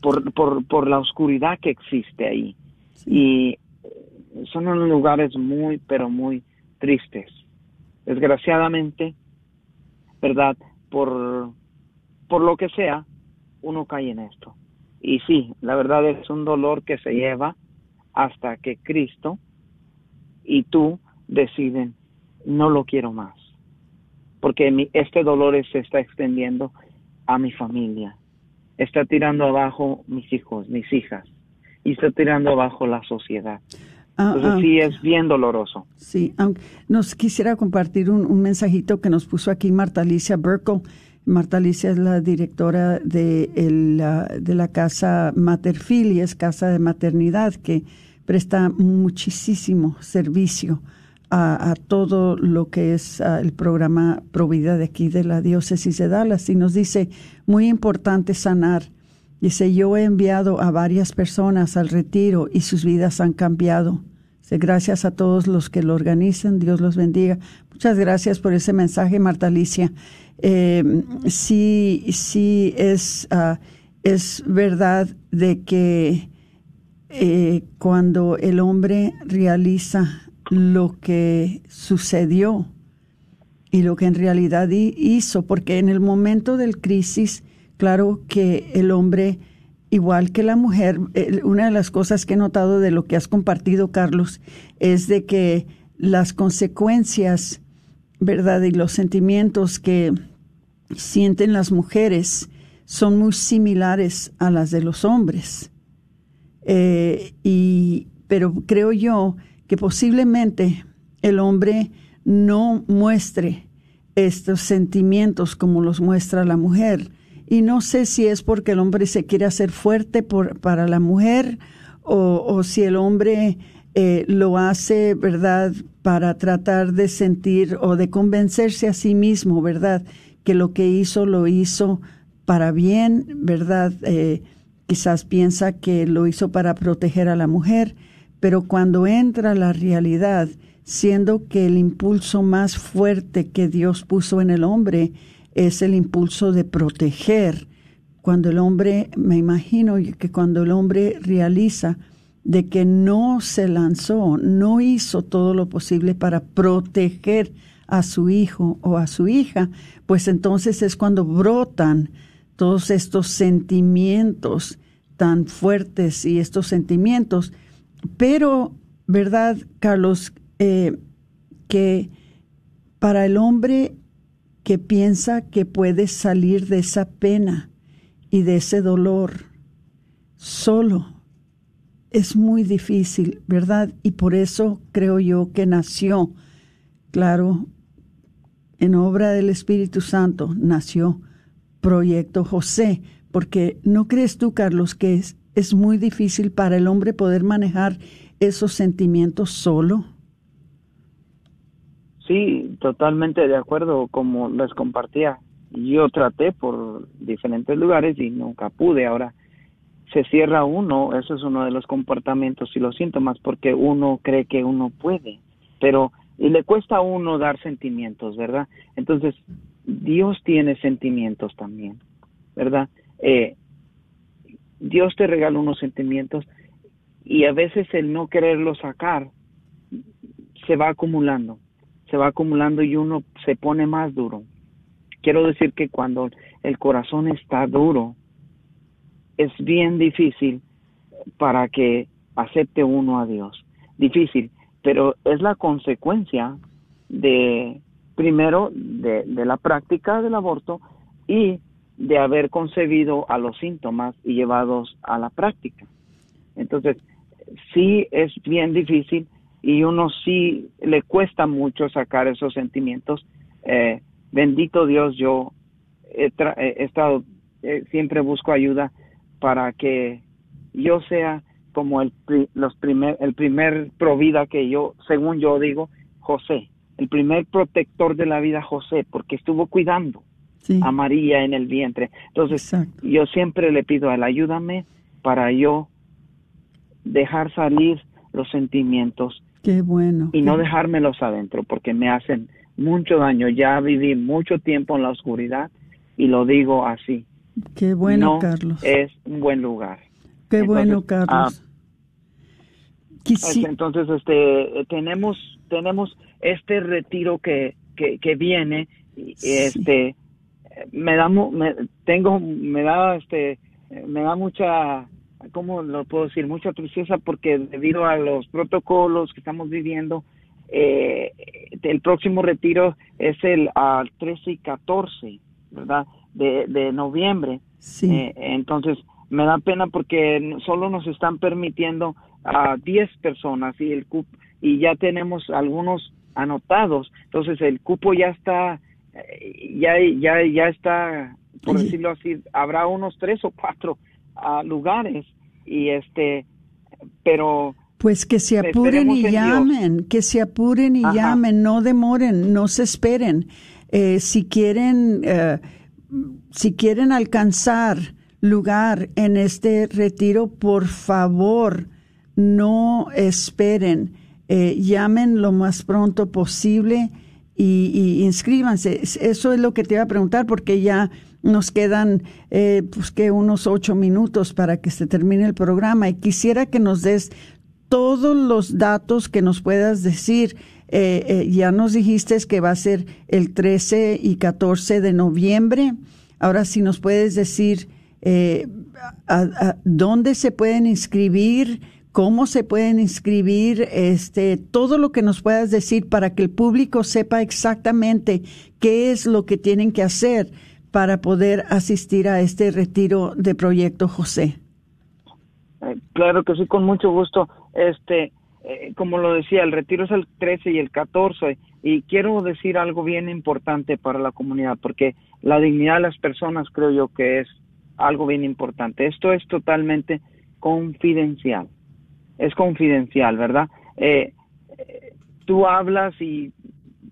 por, por, por la oscuridad que existe ahí. Y son unos lugares muy, pero muy tristes. desgraciadamente, ¿verdad? Por, por lo que sea, uno cae en esto. Y sí, la verdad es un dolor que se lleva hasta que Cristo y tú deciden, no lo quiero más, porque este dolor se está extendiendo a mi familia, está tirando abajo mis hijos, mis hijas, y está tirando abajo la sociedad. Ah, Entonces ah. sí es bien doloroso. Sí, aunque nos quisiera compartir un, mensajito que nos puso aquí Marta Alicia Burkle. Marta Alicia es la directora de, la, de la casa Materfili, es casa de maternidad que presta muchísimo servicio a, todo lo que es el programa Provida de aquí de la diócesis de Dallas y nos dice, muy importante sanar. Dice, yo he enviado a varias personas al retiro y sus vidas han cambiado. Gracias a todos los que lo organizan, Dios los bendiga. Muchas gracias por ese mensaje, Marta Alicia. Eh, sí, sí es, ah, es verdad de que eh, cuando el hombre realiza lo que sucedió y lo que en realidad hizo, porque en el momento del crisis, claro que el hombre, igual que la mujer, una de las cosas que he notado de lo que has compartido, Carlos, es de que las consecuencias, ¿verdad? Y los sentimientos que sienten las mujeres son muy similares a las de los hombres. Eh, y, pero creo yo que posiblemente el hombre no muestre estos sentimientos como los muestra la mujer. Y no sé si es porque el hombre se quiere hacer fuerte por, para la mujer o, si el hombre eh, lo hace, ¿verdad?, para tratar de sentir o de convencerse a sí mismo, ¿verdad?, que lo que hizo lo hizo para bien, ¿verdad? Eh, quizás piensa que lo hizo para proteger a la mujer pero cuando entra la realidad, siendo que el impulso más fuerte que Dios puso en el hombre es el impulso de proteger, cuando el hombre, me imagino que cuando el hombre realiza de que no se lanzó, no hizo todo lo posible para proteger a su hijo o a su hija, pues entonces es cuando brotan todos estos sentimientos tan fuertes y estos sentimientos pero, ¿verdad, Carlos? Eh, que para el hombre que piensa que puede salir de esa pena y de ese dolor solo, es muy difícil, ¿verdad? Y por eso creo yo que nació, claro, en obra del Espíritu Santo, nació Proyecto José, porque ¿no crees tú, Carlos, que es, es muy difícil para el hombre poder manejar esos sentimientos solo. Sí, totalmente de acuerdo, como les compartía. Yo traté por diferentes lugares y nunca pude. Ahora se cierra uno, eso es uno de los comportamientos y los síntomas, porque uno cree que uno puede, pero y le cuesta a uno dar sentimientos, ¿verdad? Entonces, Dios tiene sentimientos también, ¿verdad? Eh, Dios te regala unos sentimientos y a veces el no quererlo sacar se va acumulando, se va acumulando y uno se pone más duro. Quiero decir que cuando el corazón está duro, es bien difícil para que acepte uno a Dios. Difícil, pero es la consecuencia de, primero, de, la práctica del aborto y de haber concebido a los síntomas y llevados a la práctica. Entonces, sí es bien difícil y uno sí le cuesta mucho sacar esos sentimientos. Eh, bendito Dios, yo he, estado, eh, siempre busco ayuda para que yo sea como el, los primer, el primer provida que yo, según yo digo, José, el primer protector de la vida José, porque estuvo cuidando a María en el vientre. Entonces, yo siempre le pido a él, ayúdame para yo dejar salir los sentimientos. Qué bueno. Y no dejármelos adentro, porque me hacen mucho daño. Ya viví mucho tiempo en la oscuridad y lo digo así. Qué bueno, Carlos. Es un buen lugar. Qué bueno, Carlos. Ah, entonces, este, tenemos, tenemos este retiro que que, que viene, este, me da, me, tengo, me da, este, me da mucha, ¿cómo lo puedo decir? Mucha tristeza porque debido a los protocolos que estamos viviendo, eh, el próximo retiro es el al 13 y 14, ¿verdad? De, de noviembre. Sí. Eh, entonces, me da pena porque solo nos están permitiendo a 10 personas y el cupo, y ya tenemos algunos anotados. Entonces, el cupo ya está, eh, ya, ya, ya está, por decirlo así, habrá unos tres o cuatro ah, lugares y este, pero pues que se apuren y llamen, que se apuren y llamen, no demoren, no se esperen. Eh, si quieren, eh, si quieren alcanzar lugar en este retiro, por favor, no esperen. Eh, llamen lo más pronto posible y, y, inscríbanse. Eso es lo que te iba a preguntar porque ya nos quedan pues que unos ocho minutos para que se termine el programa y quisiera que nos des todos los datos que nos puedas decir. Eh, eh, ya nos dijiste que va a ser el 13 y 14 de noviembre. Ahora, si nos puedes decir eh, a, dónde se pueden inscribir, cómo se pueden inscribir, este, todo lo que nos puedas decir para que el público sepa exactamente qué es lo que tienen que hacer para poder asistir a este retiro de Proyecto José. Claro que sí, con mucho gusto. Este, eh, como lo decía, el retiro es el 13 y el 14 y quiero decir algo bien importante para la comunidad porque la dignidad de las personas creo yo que es algo bien importante. Esto es totalmente confidencial. Es confidencial, ¿verdad? Eh, tú hablas y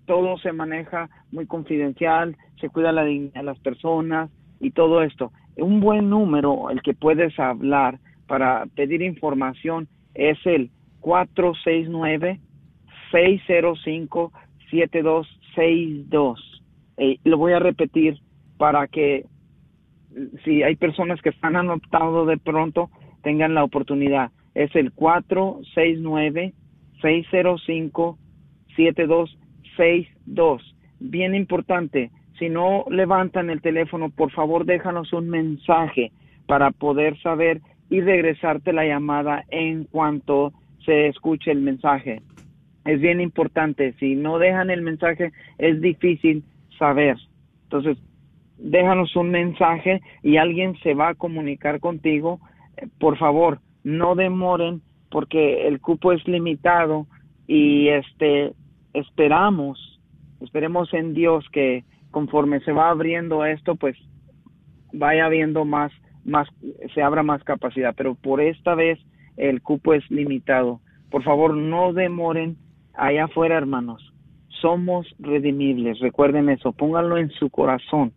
todo se maneja muy confidencial, se cuida la dignidad de las personas y todo esto. Un buen número, el que puedes hablar para pedir información es el 469-605-7262. Eh, lo voy a repetir para que si hay personas que están anotando de pronto, tengan la oportunidad. Es el 469-605-7262. Bien importante, si no levantan el teléfono, por favor déjanos un mensaje para poder saber y regresarte la llamada en cuanto se escuche el mensaje. Es bien importante. Si no dejan el mensaje, es difícil saber. Entonces, déjanos un mensaje y alguien se va a comunicar contigo. Por favor, no demoren porque el cupo es limitado y este esperamos, esperemos en Dios que conforme se va abriendo esto, pues vaya habiendo más más se abra más capacidad, pero por esta vez el cupo es limitado. Por favor, no demoren allá afuera, hermanos. Somos redimibles, recuerden eso, pónganlo en su corazón.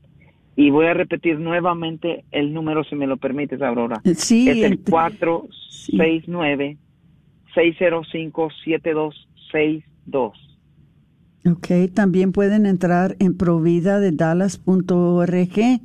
Y voy a repetir nuevamente el número, si me lo permites, Aurora. Sí. Es el 469-605-7262. Ok, también pueden entrar en provida de dallas.org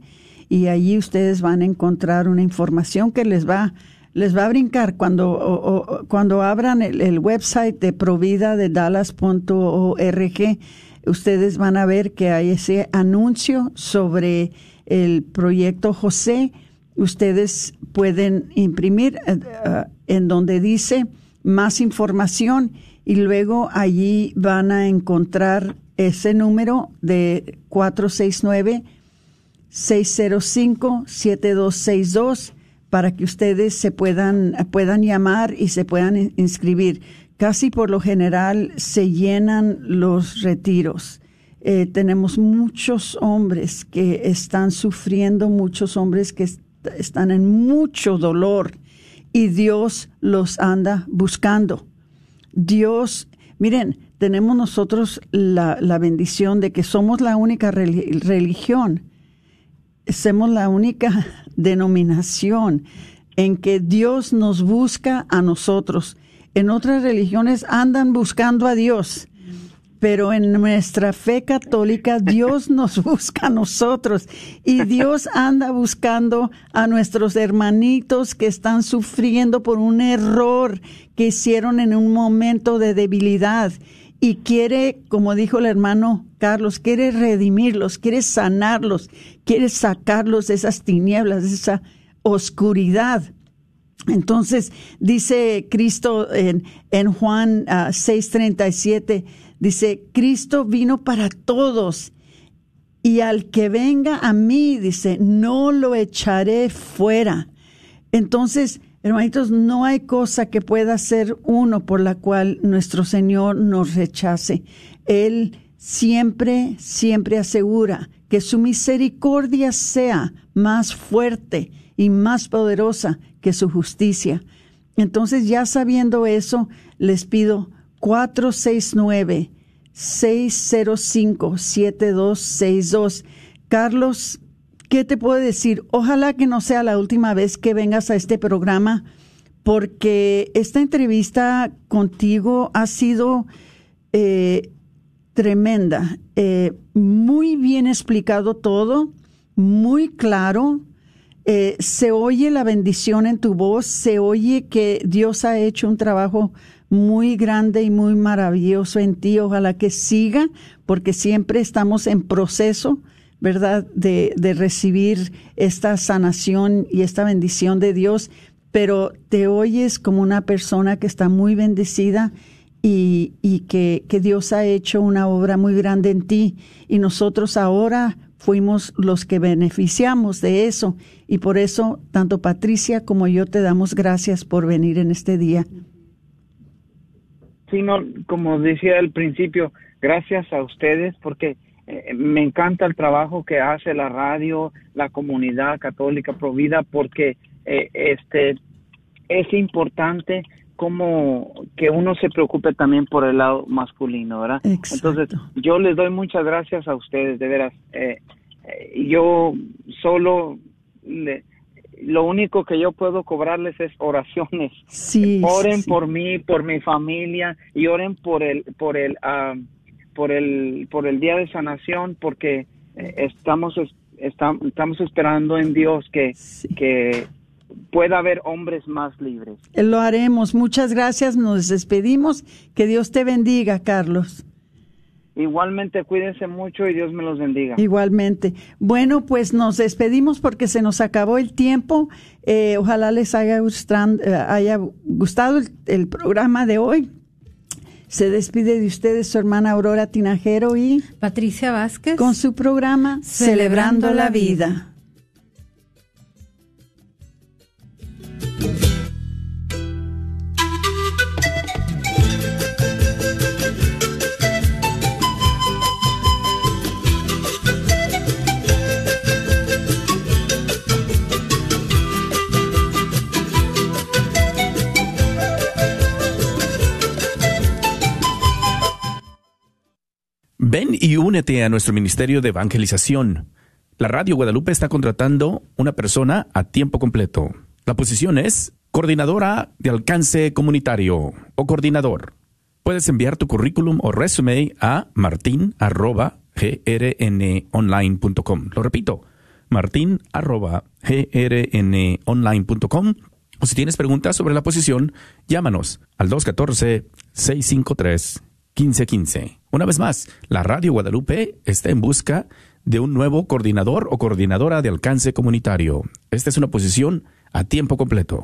y allí ustedes van a encontrar una información que les va les va a brincar cuando cuando abran el, website de provida de dallas.org ustedes van a ver que hay ese anuncio sobre el proyecto José. Ustedes pueden imprimir eh, eh, en donde dice más información y luego allí van a encontrar ese número de 469 605-7262 para que ustedes se puedan, puedan llamar y se puedan inscribir. Casi por lo general se llenan los retiros. Eh, tenemos muchos hombres que están sufriendo, muchos hombres que están en mucho dolor y Dios los anda buscando. Dios, miren, tenemos nosotros la, la bendición de que somos la única religión somos la única denominación en que Dios nos busca a nosotros. En otras religiones andan buscando a Dios, pero en nuestra fe católica Dios nos busca a nosotros y Dios anda buscando a nuestros hermanitos que están sufriendo por un error que hicieron en un momento de debilidad y quiere, como dijo el hermano Carlos, quiere redimirlos, quiere sanarlos, quiere sacarlos de esas tinieblas, de esa oscuridad. Entonces dice Cristo en, en Juan 6:37, ah, dice, Cristo vino para todos y al que venga a mí, dice, no lo echaré fuera. Entonces, Hermanitos, no hay cosa que pueda ser uno por la cual nuestro Señor nos rechace. Él siempre, siempre asegura que su misericordia sea más fuerte y más poderosa que su justicia. Entonces, ya sabiendo eso, les pido 469 605 7262. Carlos, ¿qué te puedo decir? Ojalá que no sea la última vez que vengas a este programa, porque esta entrevista contigo ha sido eh, tremenda. Eh, muy bien explicado todo, muy claro. Eh, se oye la bendición en tu voz, se oye que Dios ha hecho un trabajo muy grande y muy maravilloso en ti. Ojalá que siga, porque siempre estamos en proceso ¿verdad? De, de recibir esta sanación y esta bendición de Dios, pero te oyes como una persona que está muy bendecida y, que, que, Dios ha hecho una obra muy grande en ti y nosotros ahora fuimos los que beneficiamos de eso y por eso tanto Patricia como yo te damos gracias por venir en este día. Sí, no, como decía al principio, gracias a ustedes porque eh, me encanta el trabajo que hace la radio, la comunidad católica provida, porque eh, este es importante como que uno se preocupe también por el lado masculino, ¿verdad? Entonces, yo les doy muchas gracias a ustedes, de veras. Eh, yo solo lo único que yo puedo cobrarles es oraciones. Sí, oren por mí, por mi familia y oren por el por el ah, por el, por el día de sanación, porque eh, estamos, estamos esperando en Dios que, que pueda haber hombres más libres. Lo haremos. Muchas gracias. Nos despedimos. Que Dios te bendiga, Carlos. Igualmente, cuídense mucho y Dios me los bendiga. Igualmente. Bueno, pues nos despedimos porque se nos acabó el tiempo. Eh, ojalá les haya, eh, haya gustado el programa de hoy. Se despide de ustedes su hermana Aurora Tinajero y Patricia Vázquez con su programa Celebrando, la vida. Ven y únete a nuestro ministerio de evangelización. La Radio Guadalupe está contratando una persona a tiempo completo. La posición es coordinadora de alcance comunitario o coordinador. Puedes enviar tu currículum o resume a martin.grnonline.com. Lo repito, martin.grnonline.com. O si tienes preguntas sobre la posición, llámanos al 214 653 1515. Una vez más, la Radio Guadalupe está en busca de un nuevo coordinador o coordinadora de alcance comunitario. Esta es una posición a tiempo completo.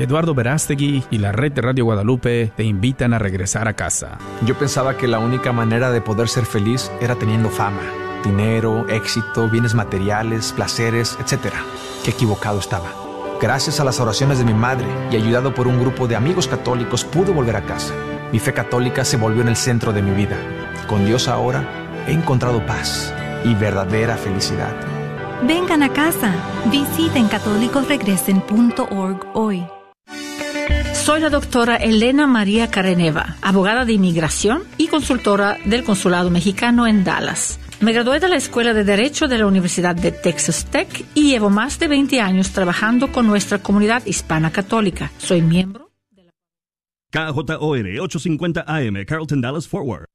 Eduardo Verástegui y la red de Radio Guadalupe te invitan a regresar a casa. Yo pensaba que la única manera de poder ser feliz era teniendo fama, dinero, éxito, bienes materiales, placeres, etc. Qué equivocado estaba. Gracias a las oraciones de mi madre y ayudado por un grupo de amigos católicos pude volver a casa. Mi fe católica se volvió en el centro de mi vida. Con Dios ahora he encontrado paz y verdadera felicidad. Vengan a casa. Visiten católicosregresen.org hoy. Soy la doctora Elena María Careneva, abogada de inmigración y consultora del Consulado Mexicano en Dallas. Me gradué de la Escuela de Derecho de la Universidad de Texas Tech y llevo más de 20 años trabajando con nuestra comunidad hispana católica. Soy miembro KJOR 850 AM, Carlton Dallas Forward.